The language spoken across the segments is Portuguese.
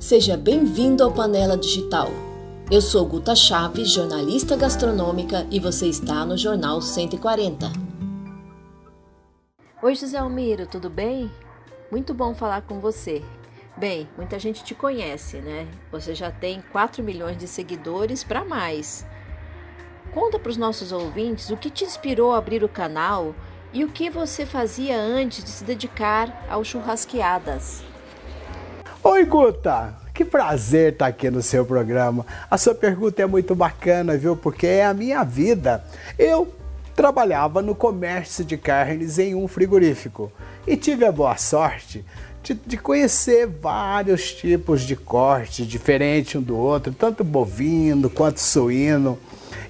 Seja bem-vindo ao Panela Digital. Eu sou Guta Chaves, jornalista gastronômica, e você está no Jornal 140. Oi, José Almiro, tudo bem? Muito bom falar com você. Bem, muita gente te conhece, né? Você já tem 4 milhões de seguidores para mais. Conta para os nossos ouvintes o que te inspirou a abrir o canal e o que você fazia antes de se dedicar ao churrasqueadas. Oi, Guta! Que prazer estar aqui no seu programa. A sua pergunta é muito bacana, viu? Porque é a minha vida. Eu trabalhava no comércio de carnes em um frigorífico e tive a boa sorte de, de, conhecer vários tipos de corte diferente um do outro, tanto bovino quanto suíno.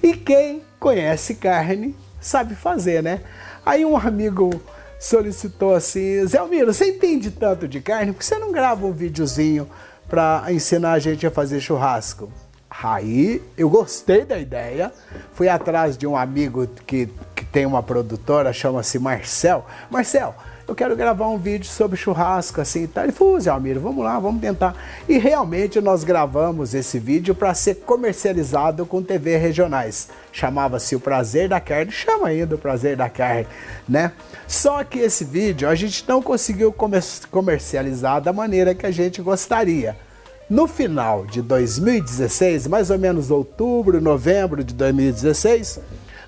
E quem conhece carne sabe fazer, né? Aí um amigo solicitou assim: Zé Almiro, você entende tanto de carne? Por que você não grava um videozinho para ensinar a gente a fazer churrasco? Aí eu gostei da ideia, fui atrás de um amigo que, que tem uma produtora, chama-se Marcel. Marcel, eu quero gravar um vídeo sobre churrasco, assim e tal. Ele falou, Zé Almiro, vamos lá, vamos tentar. E realmente nós gravamos esse vídeo para ser comercializado com TV regionais. Chamava-se O Prazer da Carne, chama ainda O Prazer da Carne, né? Só que esse vídeo a gente não conseguiu comercializar da maneira que a gente gostaria. No final de 2016, mais ou menos outubro, novembro de 2016,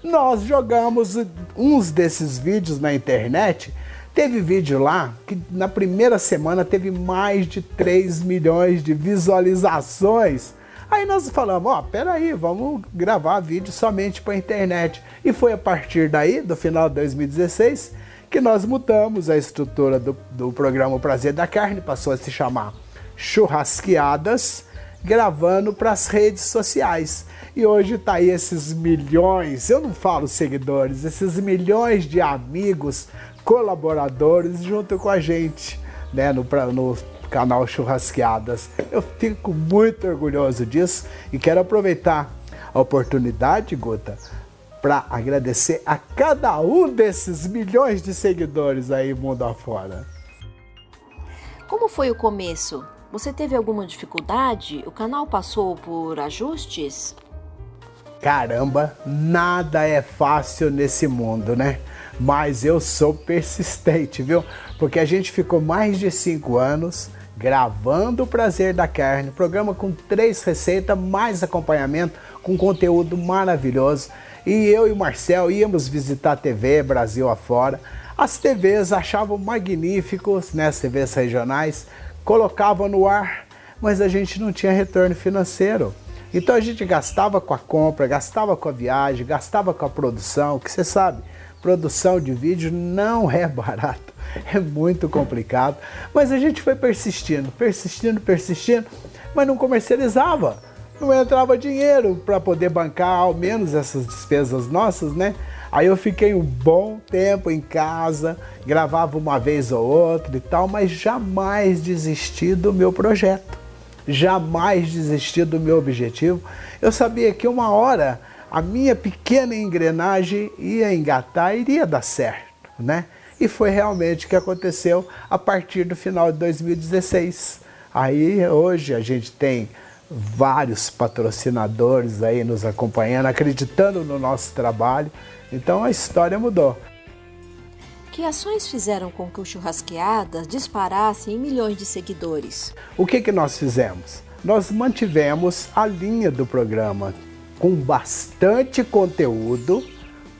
nós jogamos uns desses vídeos na internet Teve vídeo lá que na primeira semana teve mais de 3 milhões de visualizações. Aí nós falamos, ó, oh, peraí, vamos gravar vídeo somente para internet. E foi a partir daí, do final de 2016, que nós mudamos a estrutura do, do programa Prazer da Carne, passou a se chamar Churrasqueadas, gravando para as redes sociais. E hoje tá aí esses milhões, eu não falo seguidores, esses milhões de amigos colaboradores junto com a gente, né, no, no canal Churrasqueadas. Eu fico muito orgulhoso disso e quero aproveitar a oportunidade, Guta, para agradecer a cada um desses milhões de seguidores aí mundo afora. Como foi o começo? Você teve alguma dificuldade? O canal passou por ajustes? Caramba, nada é fácil nesse mundo, né? Mas eu sou persistente, viu? Porque a gente ficou mais de cinco anos gravando o Prazer da Carne, programa com três receitas, mais acompanhamento, com conteúdo maravilhoso. E eu e o Marcel íamos visitar a TV Brasil afora. As TVs achavam magníficos, né, as TVs regionais, colocavam no ar, mas a gente não tinha retorno financeiro. Então a gente gastava com a compra, gastava com a viagem, gastava com a produção, que você sabe, produção de vídeo não é barato, é muito complicado. Mas a gente foi persistindo, persistindo, persistindo, mas não comercializava. Não entrava dinheiro para poder bancar ao menos essas despesas nossas, né? Aí eu fiquei um bom tempo em casa, gravava uma vez ou outra e tal, mas jamais desisti do meu projeto. Jamais desisti do meu objetivo. Eu sabia que uma hora a minha pequena engrenagem ia engatar, iria dar certo, né? E foi realmente o que aconteceu a partir do final de 2016. Aí hoje a gente tem vários patrocinadores aí nos acompanhando, acreditando no nosso trabalho. Então a história mudou. Que ações fizeram com que o Churrasqueadas disparasse em milhões de seguidores? O que, que nós fizemos? Nós mantivemos a linha do programa, com bastante conteúdo,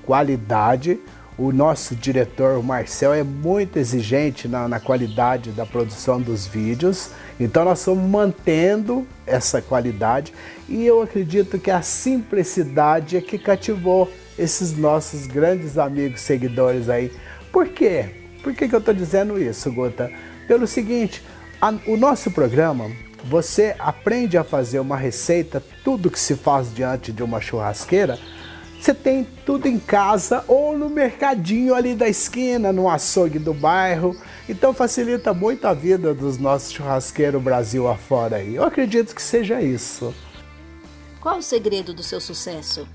qualidade. O nosso diretor, o Marcel, é muito exigente na, na qualidade da produção dos vídeos, então nós estamos mantendo essa qualidade e eu acredito que a simplicidade é que cativou esses nossos grandes amigos seguidores aí. Por quê? Por que, que eu estou dizendo isso, Gota? Pelo seguinte, a, o nosso programa você aprende a fazer uma receita, tudo que se faz diante de uma churrasqueira, você tem tudo em casa ou no mercadinho ali da esquina, no açougue do bairro. Então facilita muito a vida dos nossos churrasqueiros Brasil afora aí. Eu acredito que seja isso. Qual o segredo do seu sucesso?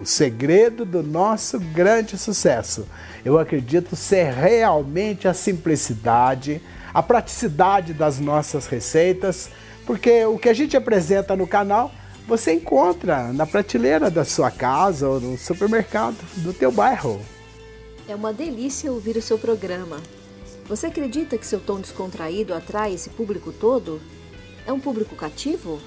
O segredo do nosso grande sucesso. Eu acredito ser realmente a simplicidade, a praticidade das nossas receitas, porque o que a gente apresenta no canal você encontra na prateleira da sua casa ou no supermercado do teu bairro. É uma delícia ouvir o seu programa. Você acredita que seu tom descontraído atrai esse público todo? É um público cativo?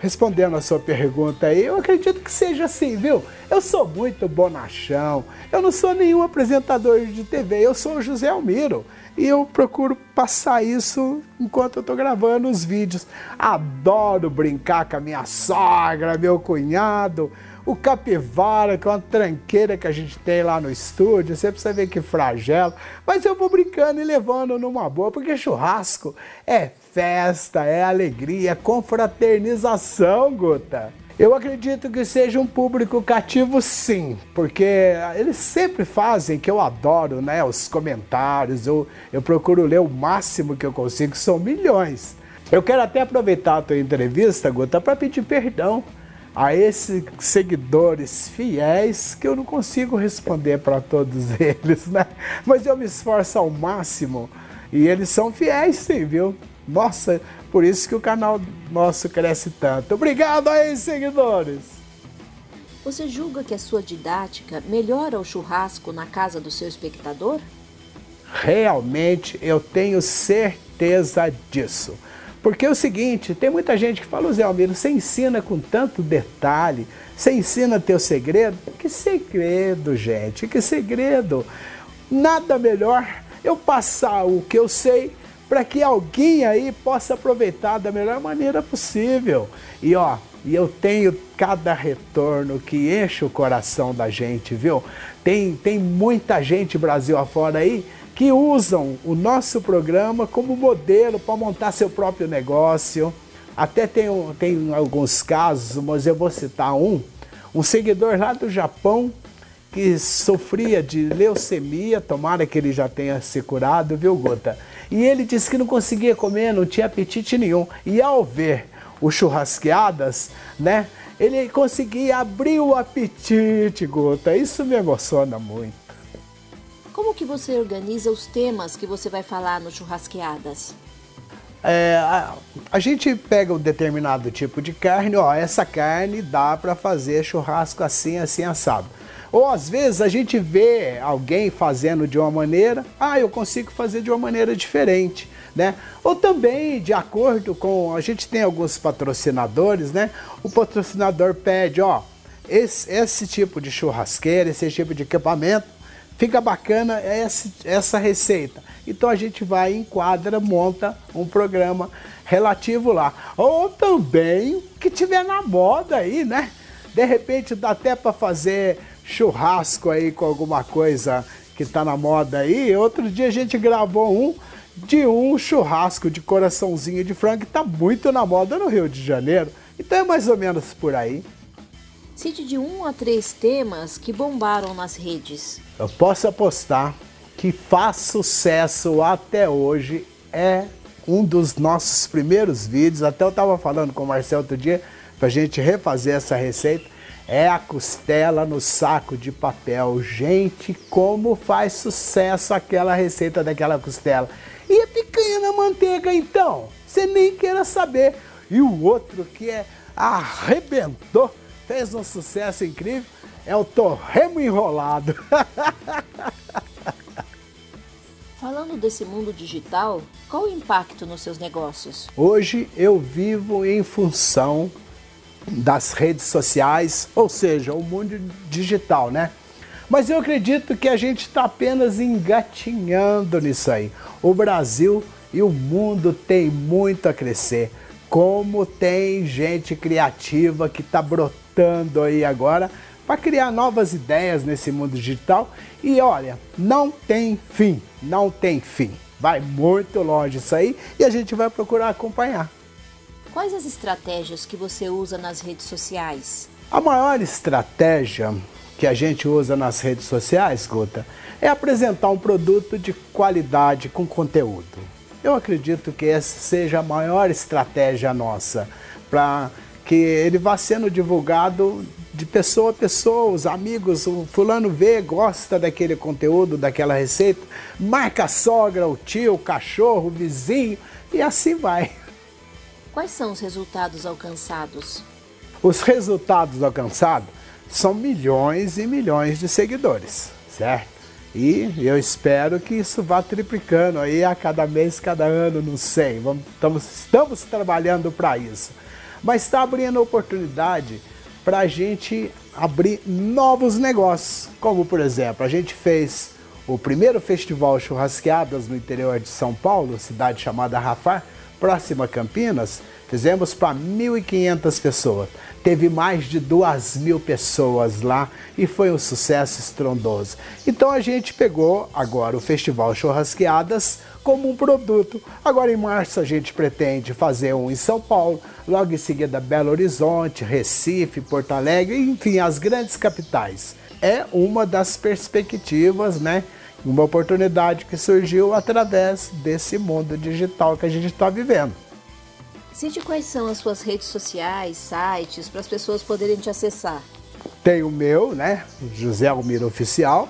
Respondendo a sua pergunta aí, eu acredito que seja assim, viu? Eu sou muito bonachão, eu não sou nenhum apresentador de TV, eu sou o José Almiro e eu procuro passar isso enquanto eu estou gravando os vídeos. Adoro brincar com a minha sogra, meu cunhado, o capivara, que é uma tranqueira que a gente tem lá no estúdio, você precisa ver que flagelo, mas eu vou brincando e levando numa boa, porque churrasco é festa, é alegria, é confraternização, Guta. Eu acredito que seja um público cativo sim, porque eles sempre fazem, que eu adoro, né? Os comentários, eu, eu procuro ler o máximo que eu consigo, são milhões. Eu quero até aproveitar a tua entrevista, Guta, para pedir perdão a esses seguidores fiéis que eu não consigo responder para todos eles, né? Mas eu me esforço ao máximo e eles são fiéis sim, viu? Nossa, por isso que o canal nosso cresce tanto. Obrigado aí, seguidores! Você julga que a sua didática melhora o churrasco na casa do seu espectador? Realmente eu tenho certeza disso. Porque é o seguinte, tem muita gente que fala, Zé Almiro, você ensina com tanto detalhe, você ensina teu segredo. Que segredo, gente, que segredo. Nada melhor eu passar o que eu sei para que alguém aí possa aproveitar da melhor maneira possível. E ó, e eu tenho cada retorno que enche o coração da gente, viu? Tem, tem muita gente Brasil afora aí que usam o nosso programa como modelo para montar seu próprio negócio. Até tem, tem alguns casos, mas eu vou citar um, um seguidor lá do Japão que sofria de leucemia, tomara que ele já tenha se curado, viu, Gota? E ele disse que não conseguia comer, não tinha apetite nenhum. E ao ver o churrasqueadas, né? Ele conseguia abrir o apetite, Gota. Isso me emociona muito. Como que você organiza os temas que você vai falar no churrasqueadas? É, a, a, gente pega um determinado tipo de carne, ó, essa carne dá para fazer churrasco assim, assim, assado. Ou às vezes a gente vê alguém fazendo de uma maneira, ah, eu consigo fazer de uma maneira diferente, né? Ou também de acordo com, a gente tem alguns patrocinadores, né? O patrocinador pede, ó, esse, esse tipo de churrasqueira, esse tipo de equipamento, fica bacana essa, receita. Então a gente vai, enquadra, monta um programa relativo lá. Ou também que tiver na moda aí, né? De repente dá até para fazer churrasco aí com alguma coisa que tá na moda aí. Outro dia a gente gravou um de um churrasco de coraçãozinho de frango que tá muito na moda no Rio de Janeiro. Então é mais ou menos por aí. Cite de um a três temas que bombaram nas redes. Eu posso apostar que faz sucesso até hoje é um dos nossos primeiros vídeos. Até eu estava falando com o Marcelo outro dia para a gente refazer essa receita é a costela no saco de papel. Gente, como faz sucesso aquela receita daquela costela. E a picanha na manteiga, então? Você nem queira saber. E o outro que é arrebentou, fez um sucesso incrível, é o torremo enrolado. Falando desse mundo digital, qual o impacto nos seus negócios? Hoje eu vivo em função das redes sociais, ou seja, o mundo digital, né? Mas eu acredito que a gente está apenas engatinhando nisso aí. O Brasil e o mundo tem muito a crescer. Como tem gente criativa que está brotando aí agora para criar novas ideias nesse mundo digital. E olha, não tem fim, não tem fim. Vai muito longe isso aí e a gente vai procurar acompanhar. Quais as estratégias que você usa nas redes sociais? A maior estratégia que a gente usa nas redes sociais, Guta, é apresentar um produto de qualidade com conteúdo. Eu acredito que essa seja a maior estratégia nossa para que ele vá sendo divulgado de pessoa a pessoa, os amigos, o fulano vê, gosta daquele conteúdo, daquela receita, marca a sogra, o tio, o cachorro, o vizinho e assim vai. Quais são os resultados alcançados? Os resultados alcançados são milhões e milhões de seguidores, certo? E eu espero que isso vá triplicando aí a cada mês, cada ano, não sei. Vamos, estamos, estamos trabalhando para isso. Mas está abrindo oportunidade para a gente abrir novos negócios. Como, por exemplo, a gente fez o primeiro festival Churrasqueadas no interior de São Paulo, cidade chamada Rafar, próxima a Campinas, fizemos para 1.500 pessoas. Teve mais de 2 mil pessoas lá e foi um sucesso estrondoso. Então a gente pegou agora o Festival Churrasqueadas como um produto. Agora em março a gente pretende fazer um em São Paulo, logo em seguida Belo Horizonte, Recife, Porto Alegre, enfim, as grandes capitais. É uma das perspectivas, né? uma oportunidade que surgiu através desse mundo digital que a gente está vivendo. Cite quais são as suas redes sociais, sites, para as pessoas poderem te acessar. Tem o meu, né? José Almiro Oficial.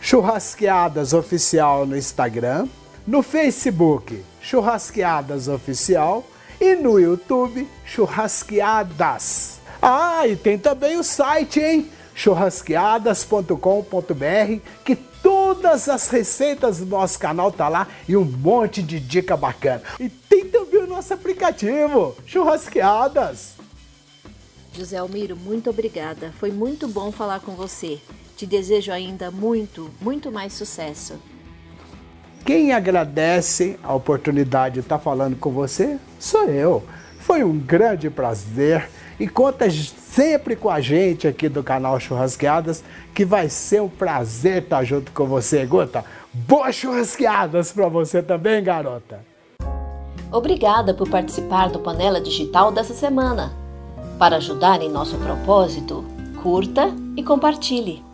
Churrasqueadas Oficial no Instagram. No Facebook, Churrasqueadas Oficial. E no YouTube, Churrasqueadas. Ah, e tem também o site, hein? churrasqueadas.com.br, que todas as receitas do nosso canal tá lá e um monte de dica bacana. E tem também o nosso aplicativo, Churrasqueadas. José Almiro, muito obrigada. Foi muito bom falar com você. Te desejo ainda muito, muito mais sucesso. Quem agradece a oportunidade de estar falando com você sou eu. Foi um grande prazer e conta sempre com a gente aqui do canal Churrasqueadas, que vai ser um prazer estar junto com você, Guta. Boas churrasqueadas para você também, garota. Obrigada por participar do Panela Digital dessa semana. Para ajudar em nosso propósito, curta e compartilhe.